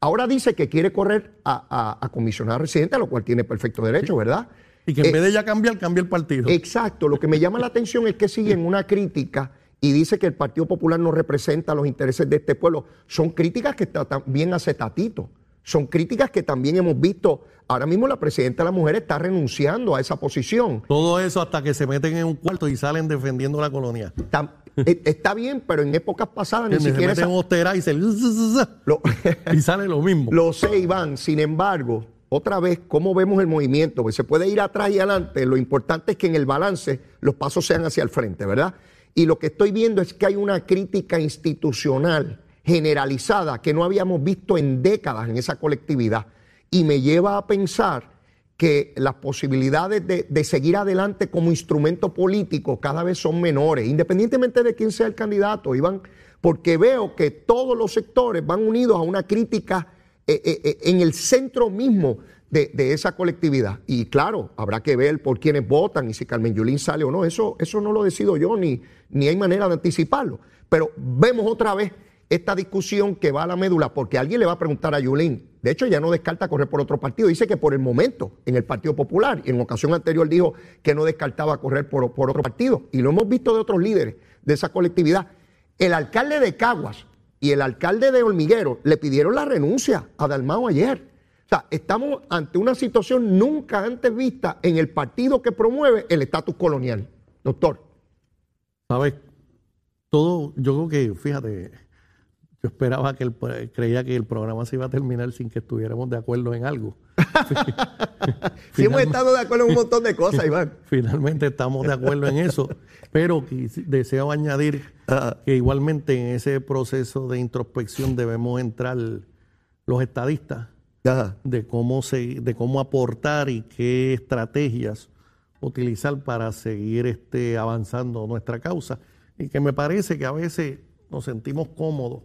Ahora dice que quiere correr a, a, residente, a lo cual tiene perfecto derecho, ¿verdad? Y que en Eh, vez de ya cambiar, cambia el partido. Exacto, lo que me llama la atención es que siguen una crítica y dice que el Partido Popular no representa los intereses de este pueblo. Son críticas que también hace Tatito. Son críticas que también hemos visto. Ahora mismo la presidenta de la mujer está renunciando a esa posición. Todo eso hasta que se meten en un cuarto y salen defendiendo la colonia. Está, e- está bien, pero en épocas pasadas ni Se siquiera meten esa- en Ostera y se lo, y sale lo mismo. Lo sé, Iván. Sin embargo, otra vez, ¿cómo vemos el movimiento? Pues se puede ir atrás y adelante. Lo importante es que en el balance los pasos sean hacia el frente, ¿verdad? Y lo que estoy viendo es que hay una crítica institucional generalizada que no habíamos visto en décadas en esa colectividad. Y me lleva a pensar que las posibilidades de, de seguir adelante como instrumento político cada vez son menores, independientemente de quién sea el candidato, Iván, porque veo que todos los sectores van unidos a una crítica eh, eh, eh, en el centro mismo de, de esa colectividad. Y claro, habrá que ver por quiénes votan y si Carmen Yulín sale o no. Eso, eso no lo decido yo, ni, ni hay manera de anticiparlo. Pero vemos otra vez esta discusión que va a la médula, porque alguien le va a preguntar a Yulín. De hecho, ya no descarta correr por otro partido. Dice que por el momento, en el Partido Popular, y en ocasión anterior dijo que no descartaba correr por, otro partido. Y lo hemos visto de otros líderes de esa colectividad. El alcalde de Caguas y el alcalde de Hormiguero le pidieron la renuncia a Dalmao ayer. O sea, estamos ante una situación nunca antes vista en el partido que promueve el estatus colonial. Doctor. ¿Sabes? Todo, yo creo que, fíjate, yo esperaba que el, creía que el programa se iba a terminar sin que estuviéramos de acuerdo en algo. Sí hemos estado de acuerdo en un montón de cosas, Iván. Finalmente estamos de acuerdo en eso, pero deseo añadir que igualmente en ese proceso de introspección debemos entrar los estadistas Ajá. de cómo se, de cómo aportar y qué estrategias utilizar para seguir este, avanzando nuestra causa. Y que me parece que a veces nos sentimos cómodos,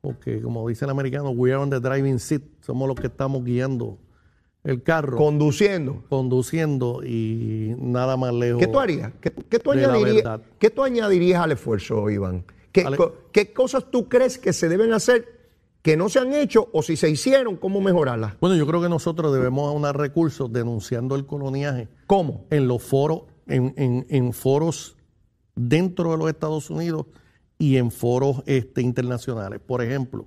porque como dice el americano, we are on the driving seat, somos los que estamos guiando el carro. Conduciendo. Conduciendo y nada más lejos. ¿Qué tú harías? ¿Qué, tú, añadirías, ¿qué tú añadirías al esfuerzo, Iván? ¿Qué, ¿Qué cosas tú crees que se deben hacer que no se han hecho o si se hicieron, cómo mejorarlas? Bueno, yo creo que nosotros debemos aunar recursos denunciando el coloniaje. ¿Cómo? En los foros, en, en, foros dentro de los Estados Unidos y en foros este, internacionales. Por ejemplo,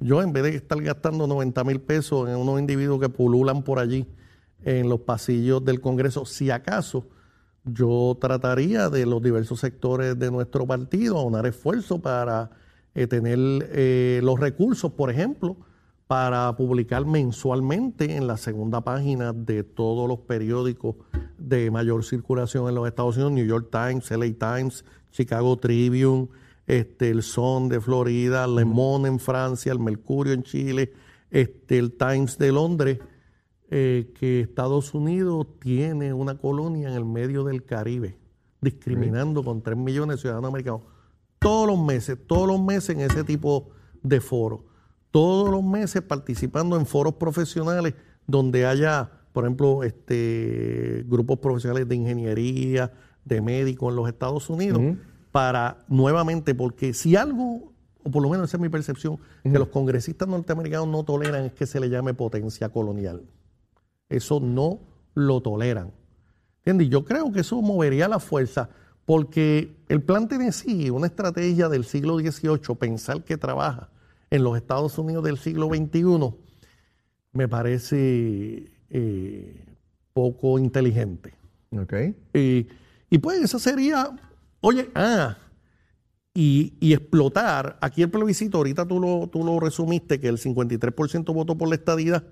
yo en vez de estar gastando 90 mil pesos en unos individuos que pululan por allí en los pasillos del Congreso, si acaso yo trataría de los diversos sectores de nuestro partido aunar esfuerzo para eh, tener eh, los recursos, por ejemplo, para publicar mensualmente en la segunda página de todos los periódicos de mayor circulación en los Estados Unidos, New York Times, LA Times, Chicago Tribune, este, el Son de Florida, Le Monde en Francia, el Mercurio en Chile, este, el Times de Londres, eh, que Estados Unidos tiene una colonia en el medio del Caribe, discriminando con 3 millones de ciudadanos americanos. Todos los meses, todos los meses en ese tipo de foros, todos los meses participando en foros profesionales donde haya, por ejemplo, este, grupos profesionales de ingeniería, de médicos en los Estados Unidos, para nuevamente, porque si algo, o por lo menos esa es mi percepción, que los congresistas norteamericanos no toleran es que se le llame potencia colonial. Eso no lo toleran. ¿Entiendes? Yo creo que eso movería la fuerza porque el plan Tennessee, una estrategia del siglo XVIII, pensar que trabaja en los Estados Unidos del siglo XXI, me parece eh, poco inteligente. Okay. y pues eso sería, oye, ah, y, explotar, aquí el plebiscito, ahorita tú lo, tú lo resumiste, que el 53% votó por la estadidad.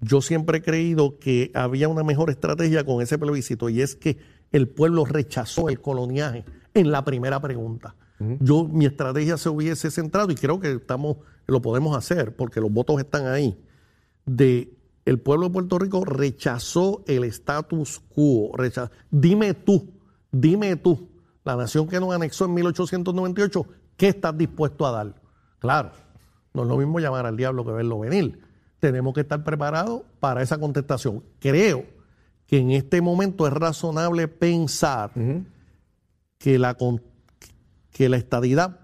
Yo siempre he creído que había una mejor estrategia con ese plebiscito y es que el pueblo rechazó el coloniaje en la primera pregunta. Yo, mi estrategia se hubiese centrado, y creo que estamos, lo podemos hacer, porque los votos están ahí, de el pueblo de Puerto Rico rechazó el status quo. dime tú, dime tú, la nación que nos anexó en 1898, ¿qué estás dispuesto a dar? Claro, no es lo mismo llamar al diablo que verlo venir. Tenemos que estar preparados para esa contestación. Creo que en este momento es razonable pensar que, la, que la estadidad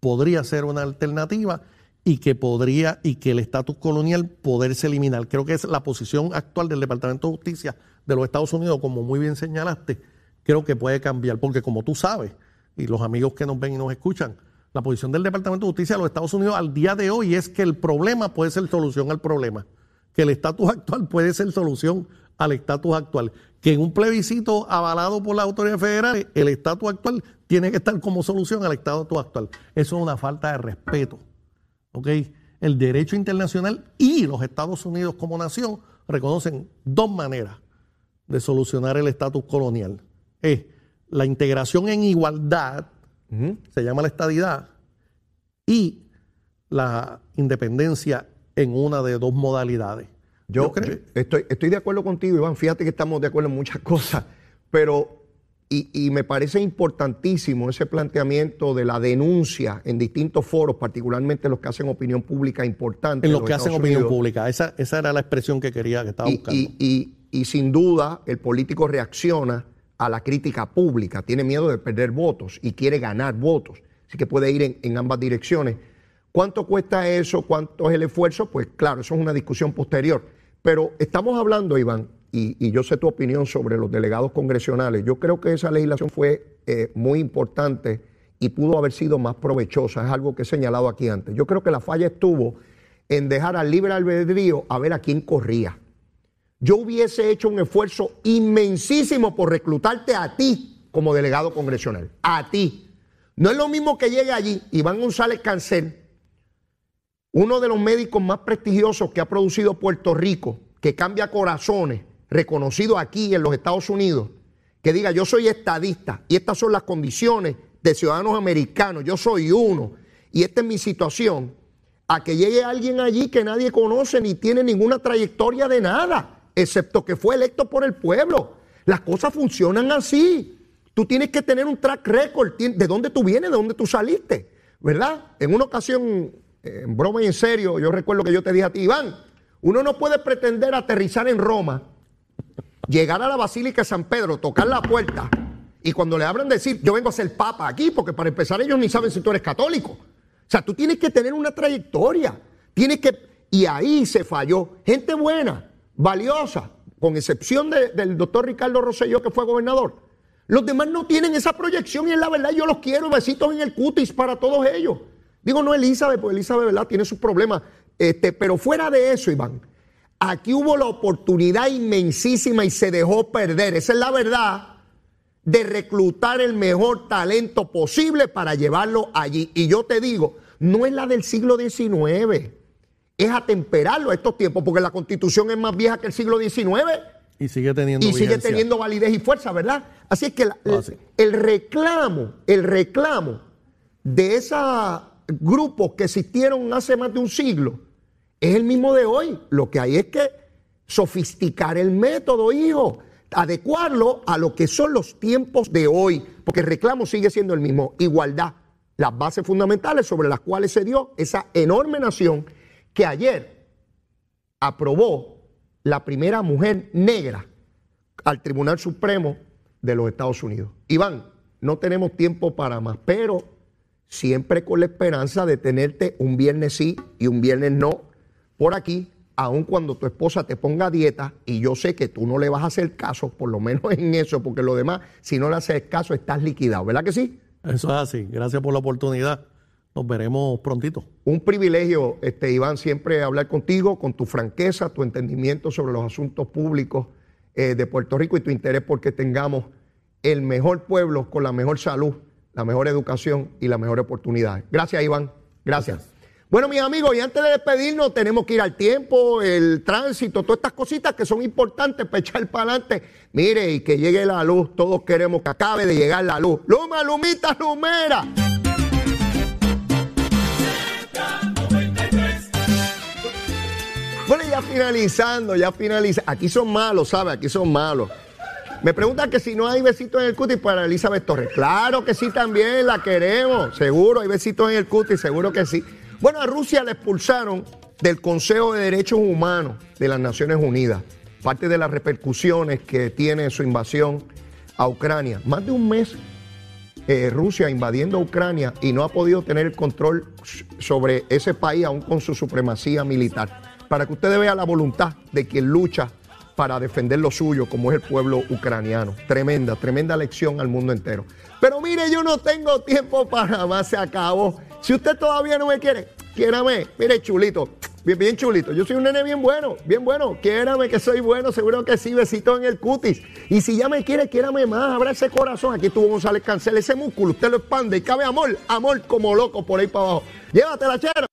podría ser una alternativa y que podría y que el estatus colonial poderse eliminar. Creo que es la posición actual del Departamento de Justicia de los Estados Unidos, como muy bien señalaste, creo que puede cambiar, porque como tú sabes, y los amigos que nos ven y nos escuchan, la posición del Departamento de Justicia de los Estados Unidos al día de hoy es que el problema puede ser solución al problema, que el estatus actual puede ser solución al estatus actual. Que en un plebiscito avalado por las autoridades federales, el estatus actual tiene que estar como solución al estatus actual. Eso es una falta de respeto. ¿Ok? El derecho internacional y los Estados Unidos como nación reconocen dos maneras de solucionar el estatus colonial. Es la integración en igualdad, se llama la estadidad, y la independencia en una de dos modalidades. Yo, estoy, estoy de acuerdo contigo, Iván. Fíjate que estamos de acuerdo en muchas cosas, pero y, me parece importantísimo ese planteamiento de la denuncia en distintos foros, particularmente los que hacen opinión pública importante. En los, que hacen opinión pública, esa, esa era la expresión que quería, que estaba buscando. Y, y, sin duda el político reacciona a la crítica pública, tiene miedo de perder votos y quiere ganar votos, así que puede ir en, ambas direcciones. ¿Cuánto cuesta eso? ¿Cuánto es el esfuerzo? Pues claro, eso es una discusión posterior. Pero estamos hablando, Iván, y, yo sé tu opinión sobre los delegados congresionales. Yo creo que esa legislación fue eh, muy importante y pudo haber sido más provechosa. Es algo que he señalado aquí antes. Yo creo que la falla estuvo en dejar al libre albedrío a ver a quién corría. Yo hubiese hecho un esfuerzo inmensísimo por reclutarte a ti como delegado congresional. A ti. No es lo mismo que llegue allí Iván González Cancel uno de los médicos más prestigiosos que ha producido Puerto Rico, que cambia corazones, reconocido aquí en los Estados Unidos, que diga yo soy estadista y estas son las condiciones de ciudadanos americanos, yo soy uno y esta es mi situación, a que llegue alguien allí que nadie conoce ni tiene ninguna trayectoria de nada, excepto que fue electo por el pueblo. Las cosas funcionan así. Tú tienes que tener un track record de dónde tú vienes, de dónde tú saliste, ¿verdad? En una ocasión en broma y en serio, yo recuerdo que yo te dije a ti, Iván, Uno no puede pretender aterrizar en Roma, llegar a la Basílica de San Pedro, tocar la puerta y cuando le abran decir, yo vengo a ser papa aquí, porque para empezar ellos ni saben si tú eres católico. O sea, tú tienes que tener una trayectoria, tienes que... Y ahí se falló. Gente buena, valiosa, con excepción del doctor Ricardo Rosselló, que fue gobernador. Los demás no tienen esa proyección y es la verdad, yo los quiero, besitos en el cutis para todos ellos. Digo, no Elizabeth, porque Elizabeth, ¿verdad? Tiene sus problemas. Este, pero fuera de eso, Iván, aquí hubo la oportunidad inmensísima y se dejó perder. Esa es la verdad de reclutar el mejor talento posible para llevarlo allí. Y yo te digo, no es la del siglo XIX, es atemperarlo a estos tiempos, porque la constitución es más vieja que el siglo XIX. Y sigue teniendo Y sigue teniendo validez y fuerza, ¿verdad? Así es que el, reclamo, el reclamo de esos grupos que existieron hace más de un siglo es el mismo de hoy. Lo que hay es que sofisticar el método, hijo adecuarlo a lo que son los tiempos de hoy, porque el reclamo sigue siendo el mismo, igualdad, las bases fundamentales sobre las cuales se dio esa enorme nación que ayer aprobó la primera mujer negra al Tribunal Supremo de los Estados Unidos. Iván, no tenemos tiempo para más, pero siempre con la esperanza de tenerte un viernes sí y un viernes no por aquí aun cuando tu esposa te ponga dieta, y yo sé que tú no le vas a hacer caso, por lo menos en eso, porque lo demás, si no le haces caso, estás liquidado, ¿verdad que sí? Eso es así. Gracias por la oportunidad. Nos veremos prontito. Un privilegio, este, Iván, siempre hablar contigo, con tu franqueza, tu entendimiento sobre los asuntos públicos eh, de Puerto Rico y tu interés porque tengamos el mejor pueblo con la mejor salud, la mejor educación y la mejor oportunidad. Gracias, Iván. Gracias. Bueno, mis amigos, y antes de despedirnos, tenemos que ir al tiempo, el tránsito, todas estas cositas que son importantes para echar para adelante. Mire, y que llegue la luz, todos queremos que acabe de llegar la luz. Luma, lumita, lumera. Ya finalizando, ya finaliza. Aquí son malos, ¿sabe? Aquí son malos. Me preguntan que si no hay besitos en el cutis para Elizabeth Torres. Claro que sí, también la queremos. Seguro hay besitos en el cutis, seguro que sí. Bueno, a Rusia la expulsaron del Consejo de Derechos Humanos de las Naciones Unidas, parte de las repercusiones que tiene su invasión a Ucrania. Más de un mes eh, Rusia invadiendo Ucrania y no ha podido tener el control sobre ese país aún con su supremacía militar. Para que ustedes vean la voluntad de quien lucha para defender lo suyo, como es el pueblo ucraniano. Tremenda, tremenda lección al mundo entero. Pero mire, yo no tengo tiempo para más, se acabó. Si usted todavía no me quiere, quiérame. Mire, chulito, bien, bien chulito. Yo soy un nene bien bueno, bien bueno. Quiérame que soy bueno, seguro que sí, besito en el cutis. Y si ya me quiere, quiérame más, abra ese corazón. Aquí estuvo González Cancel, ese músculo, usted lo expande y cabe amor, amor como loco por ahí para abajo. Llévatela, chero.